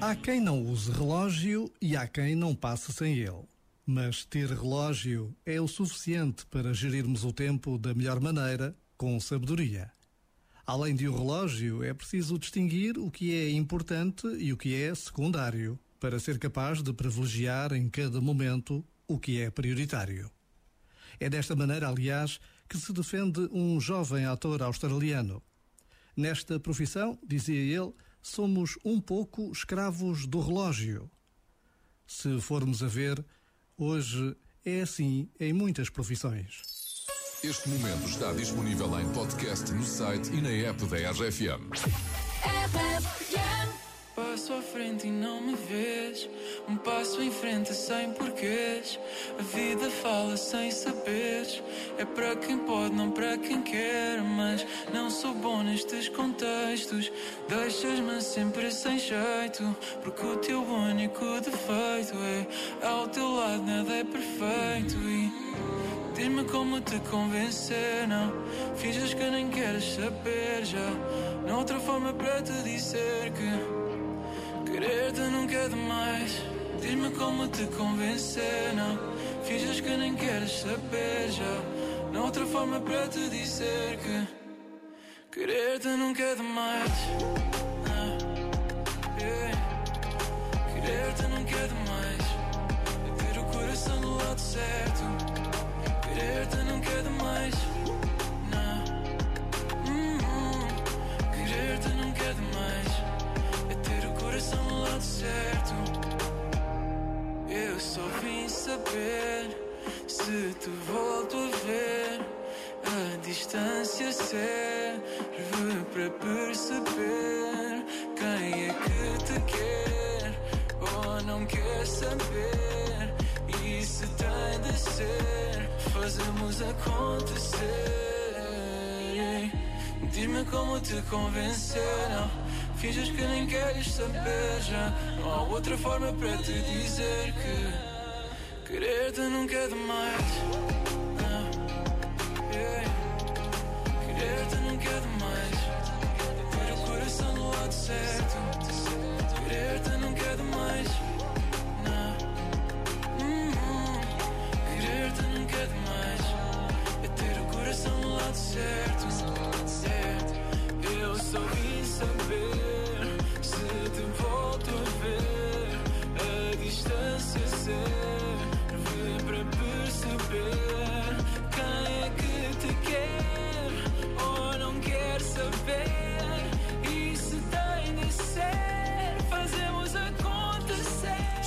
Há quem não use relógio e há quem não passe sem ele. Mas ter relógio é o suficiente para gerirmos o tempo da melhor maneira, com sabedoria. Além de um relógio, é preciso distinguir o que é importante e o que é secundário, para ser capaz de privilegiar em cada momento o que é prioritário. É desta maneira, aliás, que se defende um jovem ator australiano. Nesta profissão, dizia ele, somos um pouco escravos do relógio. Se formos a ver, hoje é assim em muitas profissões. Este momento está disponível em podcast no site e na app da RFM. Frente e não me vês. Um passo em frente sem porquês. A vida fala sem saberes. É para quem pode, não para quem quer. Mas não sou bom nestes contextos. Deixas-me sempre sem jeito. Porque o teu único defeito é ao teu lado nada é perfeito. E diz-me como te convencer. Não finges que nem queres saber já. Não há outra forma para te dizer que. Querer-te nunca é demais. Diz-me como te convencer, não. Finges que nem queres saber já. Não há outra forma para te dizer que. Querer-te nunca é demais. Eu só vim saber se te volto a ver. A distância serve para perceber quem é que te quer ou não quer saber. E se tem de ser, fazemos acontecer. Diz-me como te convencer, não Finges que nem queres saber já Não há outra forma para te dizer que Querer-te nunca é demais Não. Yeah. Querer-te nunca é demais Ter o coração do lado certo Querer-te nunca é demais Não. Hum, hum. Querer-te nunca é demais É ter o coração do lado certo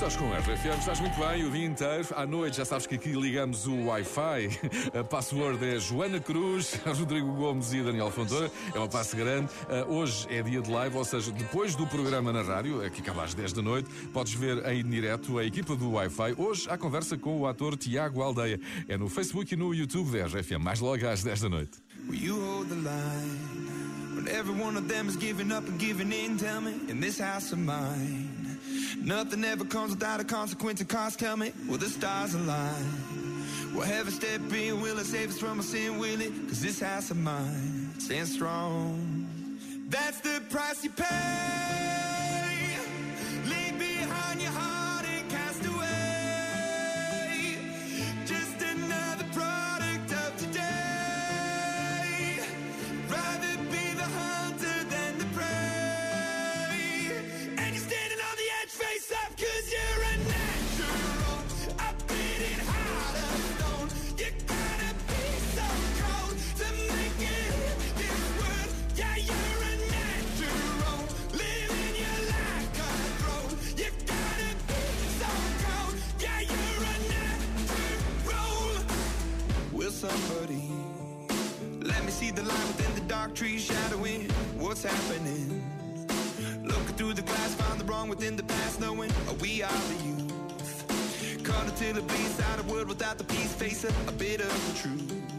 Estás com a RFM, estás muito bem o dia inteiro. À noite já sabes que aqui ligamos o Wi-Fi. A password é Joana Cruz, Rodrigo Gomes e Daniel Fontoura. É uma passe grande. Uh, hoje é dia de live, ou seja, depois do programa na rádio, que acaba às 10 da noite, podes ver em direto a equipa do Wi-Fi. Hoje há conversa com o ator Tiago Aldeia. É no Facebook e no YouTube da RFM, mais logo às 10 da noite. Will when every one of them is giving up and giving in? Tell me, in this house of mine, nothing ever comes without a consequence. And cost, tell me, will the stars align? Will heaven step in? Will it save us from our sin? Will it? Cause this house of mine stands strong. That's the price you pay. Somebody let me see the light within the dark trees shadowing what's happening? Looking through the glass, find the wrong within the past, knowing we are the youth. Caught until it bleeds out of world without the peace, face a, a bit of the truth.